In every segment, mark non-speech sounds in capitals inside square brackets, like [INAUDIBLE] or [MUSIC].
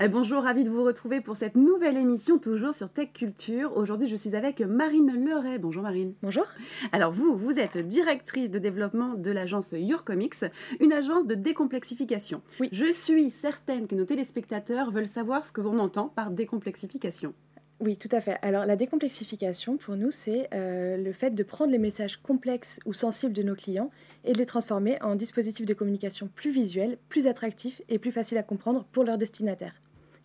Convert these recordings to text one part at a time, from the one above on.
Euh, bonjour, ravi de vous retrouver pour cette nouvelle émission, toujours sur Tech Culture. Aujourd'hui, je suis avec Marine Leray. Bonjour Marine. Bonjour. Alors vous, vous êtes directrice de développement de l'agence Your Comics, une agence de décomplexification. Oui. Je suis certaine que nos téléspectateurs veulent savoir ce que l'on entend par décomplexification. Oui, tout à fait. Alors la décomplexification, pour nous, c'est euh, le fait de prendre les messages complexes ou sensibles de nos clients et de les transformer en dispositifs de communication plus visuels, plus attractifs et plus faciles à comprendre pour leurs destinataires.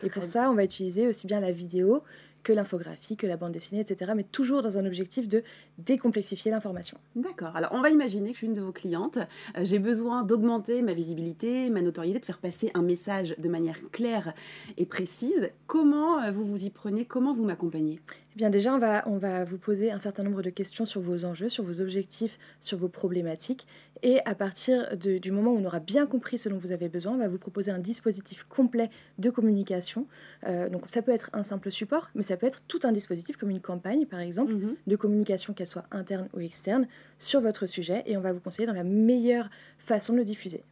Et pour ça, on va utiliser aussi bien la vidéo que l'infographie, que la bande dessinée, etc. Mais toujours dans un objectif de décomplexifier l'information. D'accord. Alors, on va imaginer que je suis une de vos clientes. Euh, j'ai besoin d'augmenter ma visibilité, ma notoriété, de faire passer un message de manière claire et précise. Comment euh, vous vous y prenez? Comment vous m'accompagnez? Eh bien déjà, on va, on va vous poser un certain nombre de questions sur vos enjeux, sur vos objectifs, sur vos problématiques. Et à partir de- du moment où on aura bien compris ce dont vous avez besoin, on va vous proposer un dispositif complet de communication. Euh, donc ça peut être un simple support, mais ça peut être tout un dispositif comme une campagne, par exemple, Mhm. de communication, qu'elle soit interne ou externe, sur votre sujet. Et on va vous conseiller dans la meilleure façon de le diffuser.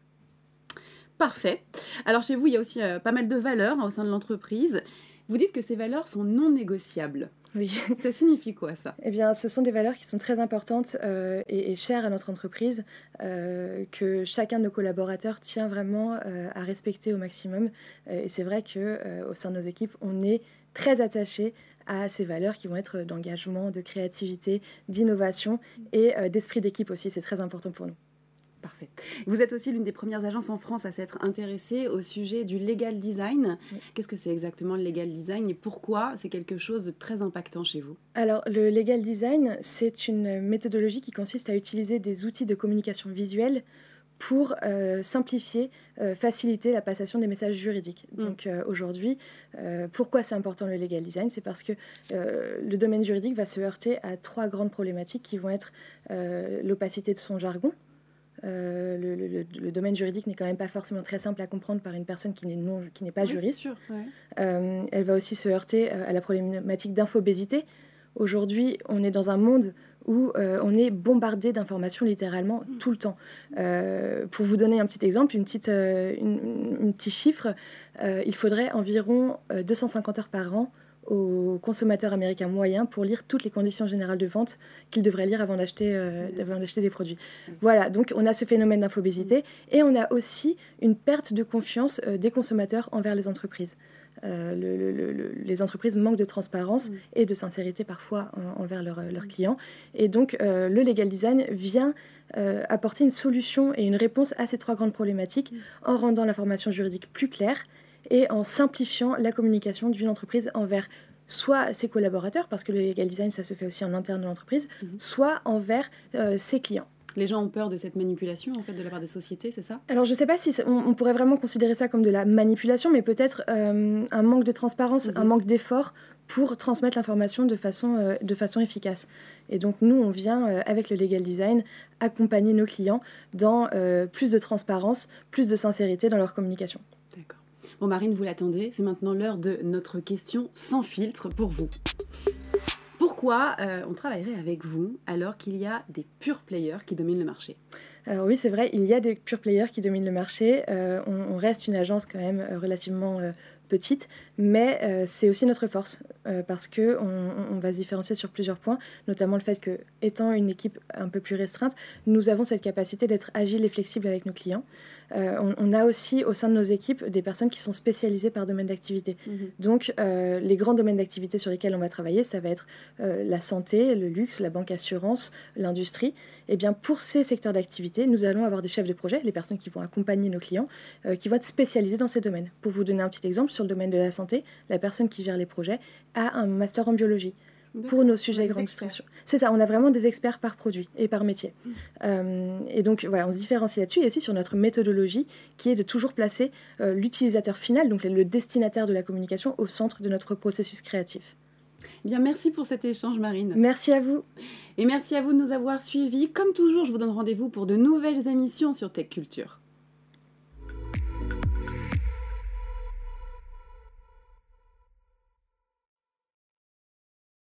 Parfait. Alors, chez vous, il y a aussi euh, pas mal de valeurs hein, au sein de l'entreprise. Vous dites que ces valeurs sont non négociables. Oui. [LAUGHS] Ça signifie quoi, ça? Eh bien, ce sont des valeurs qui sont très importantes euh, et, et chères à notre entreprise, euh, que chacun de nos collaborateurs tient vraiment euh, à respecter au maximum. Et c'est vrai que au sein de nos équipes, on est très attaché à ces valeurs qui vont être d'engagement, de créativité, d'innovation et euh, d'esprit d'équipe aussi. C'est très important pour nous. Parfait. Vous êtes aussi l'une des premières agences en France à s'être intéressée au sujet du legal design. Oui. Qu'est-ce que c'est exactement le legal design et pourquoi c'est quelque chose de très impactant chez vous? Alors, le legal design, c'est une méthodologie qui consiste à utiliser des outils de communication visuelle pour euh, simplifier, euh, faciliter la passation des messages juridiques. Mm. Donc euh, aujourd'hui, pourquoi c'est important le legal design? C'est parce que le domaine juridique va se heurter à trois grandes problématiques qui vont être l'opacité de son jargon. Le, le- le- le domaine juridique n'est quand même pas forcément très simple à comprendre par une personne qui n'est non- qui n'est pas Oui, juriste. sûr, ouais. Elle va aussi se heurter à la problématique d'infobésité. Aujourd'hui, on est dans un monde où euh, on est bombardé d'informations littéralement Mm. tout le temps. Euh, pour vous donner un petit exemple, une petite, euh, une, une- un petit chiffre, euh, il faudrait environ euh, 250 heures par an aux consommateurs américains moyens pour lire toutes les conditions générales de vente qu'ils devraient lire avant d'acheter euh, Oui. avant d'acheter des produits. Oui. Voilà, donc on a ce phénomène d'infobésité et on a aussi une perte de confiance euh, des consommateurs envers les entreprises. Euh, le- le- le- le- les entreprises manquent de transparence Mm. et de sincérité parfois en- envers leurs leurs Mm. clients. Et donc euh, le legal design vient euh, apporter une solution et une réponse à ces trois grandes problématiques Mm. en rendant l'information juridique plus claire et en simplifiant la communication d'une entreprise envers soit ses collaborateurs, parce que le legal design, ça se fait aussi en interne de l'entreprise, soit envers euh, ses clients. Les gens ont peur de cette manipulation en fait de la part des sociétés, c'est ça? Alors, je ne sais pas si on, on pourrait vraiment considérer ça comme de la manipulation, mais peut-être euh, un manque de transparence, Mhm. un manque d'effort pour transmettre l'information de façon, euh, de façon efficace. Et donc, nous, on vient, euh, avec le legal design, accompagner nos clients dans plus de transparence, plus de sincérité dans leur communication. D'accord. Bon, Marine, vous l'attendez. C'est maintenant l'heure de notre question sans filtre pour vous. Euh, on travaillerait avec vous alors qu'il y a des pure players qui dominent le marché? Alors oui, c'est vrai, il y a des pure players qui dominent le marché. Euh, on, reste une agence quand même euh, relativement petite, mais c'est aussi notre force parce que on, on va se différencier sur plusieurs points, notamment le fait que, étant une équipe un peu plus restreinte, nous avons cette capacité d'être agile et flexible avec nos clients. Euh, on, on a aussi au sein de nos équipes des personnes qui sont spécialisées par domaine d'activité. Donc, euh, les grands domaines d'activité sur lesquels on va travailler, ça va être euh, la santé, le luxe, la banque assurance, l'industrie. Et bien, pour ces secteurs d'activité, nous allons avoir des chefs de projet, les personnes qui vont accompagner nos clients, qui vont être spécialisés dans ces domaines. Pour vous donner un petit exemple, sur le domaine de la santé, la personne qui gère les projets a un master en biologie pour nos sujets des grande distribution. C'est ça, on a vraiment des experts par produit et par métier. Mm. Euh, et donc voilà, on se différencie là-dessus et aussi sur notre méthodologie qui est de toujours placer euh, l'utilisateur final, donc le destinataire de la communication, au centre de notre processus créatif. Bien, merci pour cet échange, Marine. Merci à vous. Et merci à vous de nous avoir suivis. Comme toujours, je vous donne rendez-vous pour de nouvelles émissions sur Tech Culture.